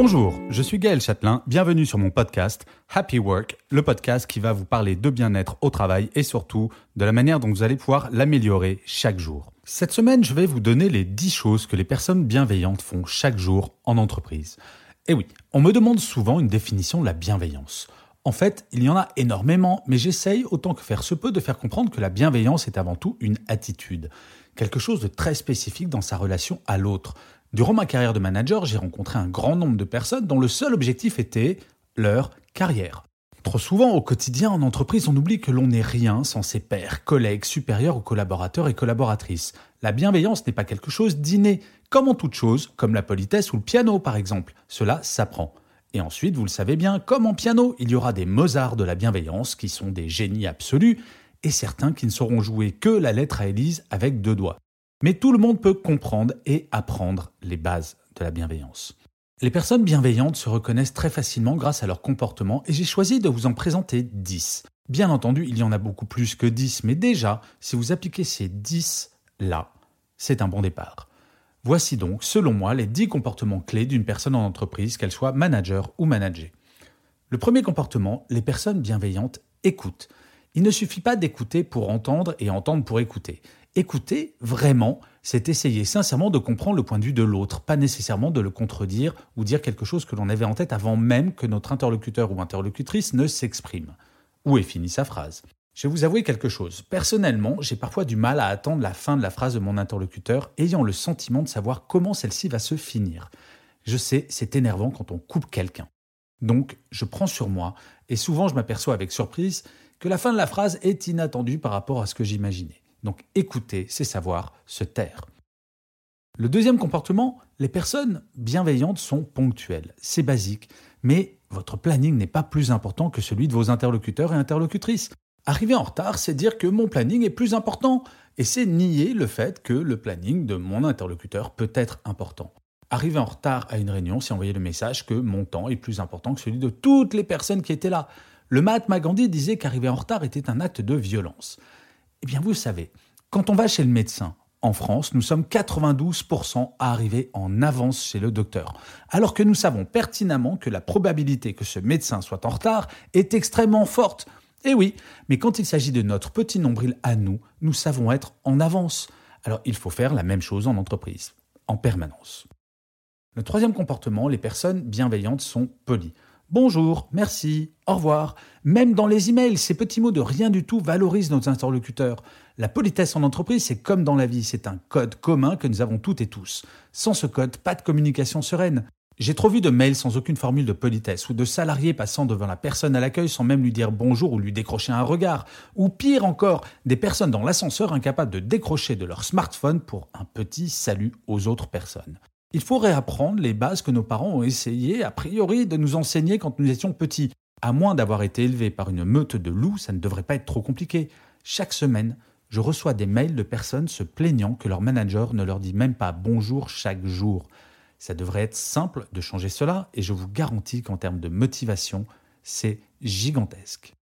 Bonjour, je suis Gaël Châtelain, bienvenue sur mon podcast Happy Work, le podcast qui va vous parler de bien-être au travail et surtout de la manière dont vous allez pouvoir l'améliorer chaque jour. Cette semaine, je vais vous donner les 10 choses que les personnes bienveillantes font chaque jour en entreprise. Et oui, on me demande souvent une définition de la bienveillance. En fait, il y en a énormément, mais j'essaye autant que faire se peut de faire comprendre que la bienveillance est avant tout une attitude, quelque chose de très spécifique dans sa relation à l'autre. Durant ma carrière de manager, j'ai rencontré un grand nombre de personnes dont le seul objectif était leur carrière. Trop souvent, au quotidien, en entreprise, on oublie que l'on n'est rien sans ses pairs, collègues, supérieurs ou collaborateurs et collaboratrices. La bienveillance n'est pas quelque chose d'inné, comme en toute chose, comme la politesse ou le piano par exemple. Cela s'apprend. Et ensuite, vous le savez bien, comme en piano, il y aura des Mozart de la bienveillance qui sont des génies absolus, et certains qui ne sauront jouer que la lettre à Élise avec deux doigts. Mais tout le monde peut comprendre et apprendre les bases de la bienveillance. Les personnes bienveillantes se reconnaissent très facilement grâce à leur comportement et j'ai choisi de vous en présenter 10. Bien entendu, il y en a beaucoup plus que 10, mais déjà, si vous appliquez ces 10 là, c'est un bon départ. Voici donc, selon moi, les 10 comportements clés d'une personne en entreprise, qu'elle soit manager ou manager. Le premier comportement, les personnes bienveillantes écoutent. Il ne suffit pas d'écouter pour entendre et entendre pour écouter. Écouter, vraiment, c'est essayer sincèrement de comprendre le point de vue de l'autre, pas nécessairement de le contredire ou dire quelque chose que l'on avait en tête avant même que notre interlocuteur ou interlocutrice ne s'exprime. Où est finie sa phrase? Je vais vous avouer quelque chose. Personnellement, j'ai parfois du mal à attendre la fin de la phrase de mon interlocuteur, ayant le sentiment de savoir comment celle-ci va se finir. Je sais, c'est énervant quand on coupe quelqu'un. Donc, je prends sur moi, et souvent je m'aperçois avec surprise que la fin de la phrase est inattendue par rapport à ce que j'imaginais. Donc écouter, c'est savoir se taire. Le deuxième comportement, les personnes bienveillantes sont ponctuelles. C'est basique, mais votre planning n'est pas plus important que celui de vos interlocuteurs et interlocutrices. Arriver en retard, c'est dire que mon planning est plus important, et c'est nier le fait que le planning de mon interlocuteur peut être important. Arriver en retard à une réunion, c'est envoyer le message que mon temps est plus important que celui de toutes les personnes qui étaient là. Le Mahatma Gandhi disait qu'arriver en retard était un acte de violence. Eh bien, vous savez, quand on va chez le médecin, en France, nous sommes 92% à arriver en avance chez le docteur, alors que nous savons pertinemment que la probabilité que ce médecin soit en retard est extrêmement forte. Eh oui, mais quand il s'agit de notre petit nombril à nous, nous savons être en avance. Alors il faut faire la même chose en entreprise, en permanence. Le troisième comportement, les personnes bienveillantes sont polies. Bonjour, merci, au revoir. Même dans les emails, ces petits mots de rien du tout valorisent nos interlocuteurs. La politesse en entreprise, c'est comme dans la vie, c'est un code commun que nous avons toutes et tous. Sans ce code, pas de communication sereine. J'ai trop vu de mails sans aucune formule de politesse, ou de salariés passant devant la personne à l'accueil sans même lui dire bonjour ou lui décrocher un regard, ou pire encore, des personnes dans l'ascenseur incapables de décrocher de leur smartphone pour un petit salut aux autres personnes. Il faut réapprendre les bases que nos parents ont essayé, a priori, de nous enseigner quand nous étions petits. À moins d'avoir été élevés par une meute de loups, ça ne devrait pas être trop compliqué. Chaque semaine, je reçois des mails de personnes se plaignant que leur manager ne leur dit même pas bonjour chaque jour. Ça devrait être simple de changer cela et je vous garantis qu'en termes de motivation, c'est gigantesque.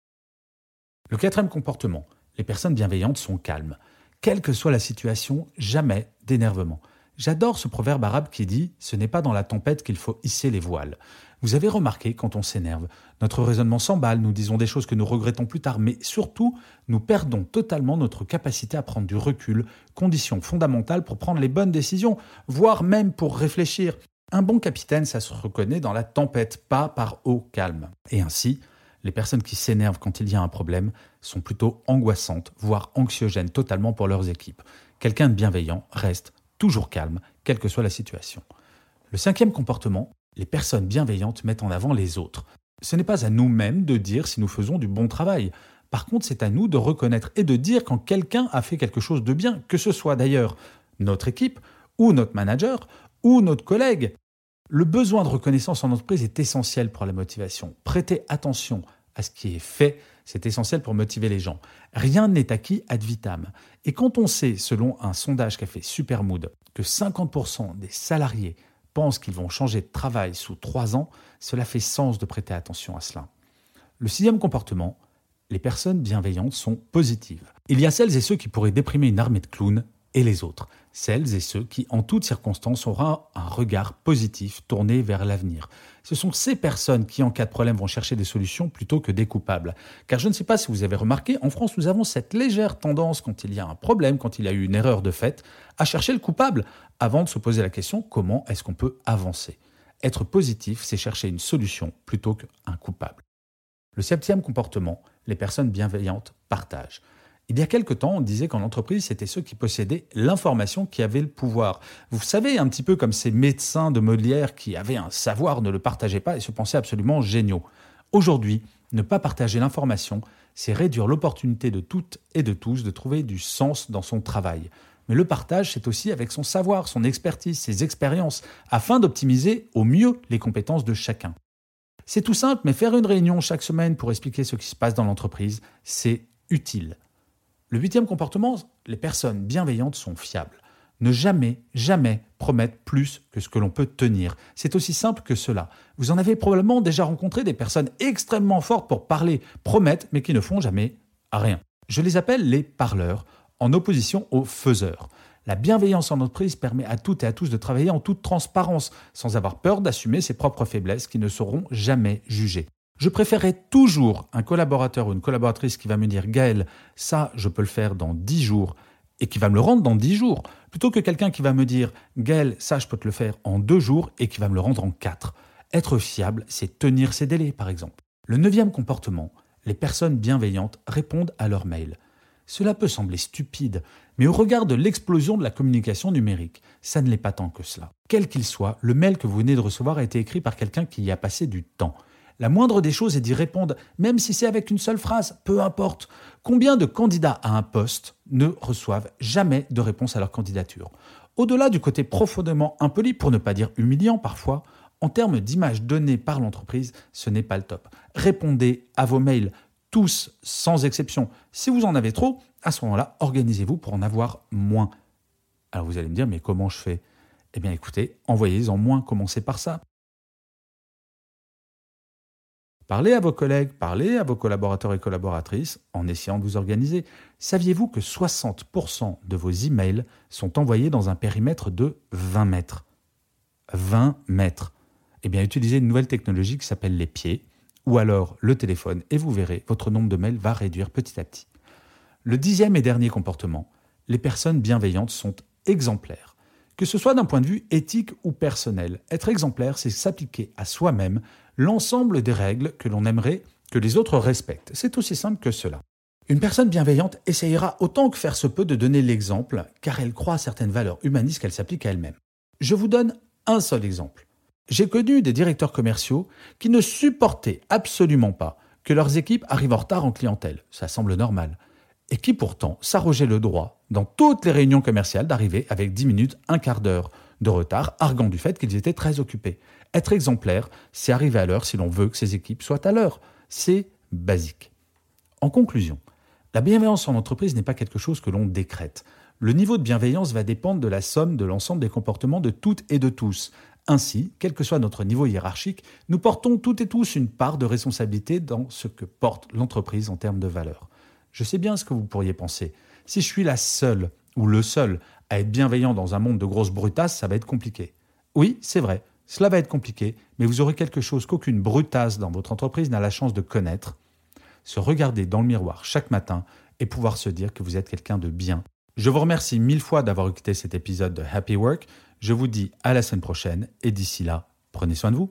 Le quatrième comportement, les personnes bienveillantes sont calmes. Quelle que soit la situation, jamais d'énervement. J'adore ce proverbe arabe qui dit ⁇ Ce n'est pas dans la tempête qu'il faut hisser les voiles ⁇ Vous avez remarqué, quand on s'énerve, notre raisonnement s'emballe, nous disons des choses que nous regrettons plus tard, mais surtout, nous perdons totalement notre capacité à prendre du recul, condition fondamentale pour prendre les bonnes décisions, voire même pour réfléchir. Un bon capitaine, ça se reconnaît dans la tempête, pas par eau calme. Et ainsi, les personnes qui s'énervent quand il y a un problème sont plutôt angoissantes, voire anxiogènes totalement pour leurs équipes. Quelqu'un de bienveillant reste toujours calme, quelle que soit la situation. Le cinquième comportement, les personnes bienveillantes mettent en avant les autres. Ce n'est pas à nous-mêmes de dire si nous faisons du bon travail. Par contre, c'est à nous de reconnaître et de dire quand quelqu'un a fait quelque chose de bien, que ce soit d'ailleurs notre équipe ou notre manager ou notre collègue. Le besoin de reconnaissance en entreprise est essentiel pour la motivation. Prêtez attention à ce qui est fait, c'est essentiel pour motiver les gens. Rien n'est acquis ad vitam. Et quand on sait, selon un sondage qu'a fait Supermood, que 50% des salariés pensent qu'ils vont changer de travail sous trois ans, cela fait sens de prêter attention à cela. Le sixième comportement, les personnes bienveillantes sont positives. Il y a celles et ceux qui pourraient déprimer une armée de clowns et les autres, celles et ceux qui, en toutes circonstances, auront un regard positif tourné vers l'avenir. Ce sont ces personnes qui, en cas de problème, vont chercher des solutions plutôt que des coupables. Car je ne sais pas si vous avez remarqué, en France, nous avons cette légère tendance, quand il y a un problème, quand il y a eu une erreur de fait, à chercher le coupable, avant de se poser la question comment est-ce qu'on peut avancer? Être positif, c'est chercher une solution plutôt qu'un coupable. Le septième comportement, les personnes bienveillantes partagent. Il y a quelque temps, on disait qu'en entreprise, c'était ceux qui possédaient l'information qui avaient le pouvoir. Vous savez, un petit peu comme ces médecins de Molière qui avaient un savoir, ne le partageaient pas et se pensaient absolument géniaux. Aujourd'hui, ne pas partager l'information, c'est réduire l'opportunité de toutes et de tous de trouver du sens dans son travail. Mais le partage, c'est aussi avec son savoir, son expertise, ses expériences, afin d'optimiser au mieux les compétences de chacun. C'est tout simple, mais faire une réunion chaque semaine pour expliquer ce qui se passe dans l'entreprise, c'est utile. Le huitième comportement, les personnes bienveillantes sont fiables. Ne jamais, jamais promettre plus que ce que l'on peut tenir. C'est aussi simple que cela. Vous en avez probablement déjà rencontré des personnes extrêmement fortes pour parler, promettent, mais qui ne font jamais rien. Je les appelle les parleurs, en opposition aux faiseurs. La bienveillance en entreprise permet à toutes et à tous de travailler en toute transparence, sans avoir peur d'assumer ses propres faiblesses qui ne seront jamais jugées. Je préférerais toujours un collaborateur ou une collaboratrice qui va me dire Gaël, ça, je peux le faire dans 10 jours et qui va me le rendre dans 10 jours, plutôt que quelqu'un qui va me dire Gaël, ça, je peux te le faire en 2 jours et qui va me le rendre en 4. Être fiable, c'est tenir ses délais, par exemple. Le neuvième comportement, les personnes bienveillantes répondent à leurs mails. Cela peut sembler stupide, mais au regard de l'explosion de la communication numérique, ça ne l'est pas tant que cela. Quel qu'il soit, le mail que vous venez de recevoir a été écrit par quelqu'un qui y a passé du temps. La moindre des choses est d'y répondre, même si c'est avec une seule phrase, peu importe. Combien de candidats à un poste ne reçoivent jamais de réponse à leur candidature? Au-delà du côté profondément impoli, pour ne pas dire humiliant parfois, en termes d'image donnée par l'entreprise, ce n'est pas le top. Répondez à vos mails, tous sans exception. Si vous en avez trop, à ce moment-là, organisez-vous pour en avoir moins. Alors vous allez me dire, mais comment je fais? Eh bien écoutez, envoyez-en moins, commencez par ça. Parlez à vos collègues, parlez à vos collaborateurs et collaboratrices en essayant de vous organiser. Saviez-vous que 60% de vos emails sont envoyés dans un périmètre de 20 mètres? 20 mètres. Eh bien, utilisez une nouvelle technologie qui s'appelle les pieds ou alors le téléphone et vous verrez, votre nombre de mails va réduire petit à petit. Le dixième et dernier comportement, les personnes bienveillantes sont exemplaires. Que ce soit d'un point de vue éthique ou personnel, être exemplaire, c'est s'appliquer à soi-même l'ensemble des règles que l'on aimerait que les autres respectent. C'est aussi simple que cela. Une personne bienveillante essayera autant que faire se peut de donner l'exemple, car elle croit à certaines valeurs humanistes qu'elle s'applique à elle-même. Je vous donne un seul exemple. J'ai connu des directeurs commerciaux qui ne supportaient absolument pas que leurs équipes arrivent en retard en clientèle. Ça semble normal et qui pourtant s'arrogeait le droit, dans toutes les réunions commerciales, d'arriver avec 10 minutes, un quart d'heure de retard, arguant du fait qu'ils étaient très occupés. Être exemplaire, c'est arriver à l'heure si l'on veut que ses équipes soient à l'heure. C'est basique. En conclusion, la bienveillance en entreprise n'est pas quelque chose que l'on décrète. Le niveau de bienveillance va dépendre de la somme de l'ensemble des comportements de toutes et de tous. Ainsi, quel que soit notre niveau hiérarchique, nous portons toutes et tous une part de responsabilité dans ce que porte l'entreprise en termes de valeur. Je sais bien ce que vous pourriez penser. Si je suis la seule ou le seul à être bienveillant dans un monde de grosses brutasses, ça va être compliqué. Oui, c'est vrai, cela va être compliqué, mais vous aurez quelque chose qu'aucune brutasse dans votre entreprise n'a la chance de connaître. Se regarder dans le miroir chaque matin et pouvoir se dire que vous êtes quelqu'un de bien. Je vous remercie mille fois d'avoir écouté cet épisode de Happy Work. Je vous dis à la semaine prochaine et d'ici là, prenez soin de vous.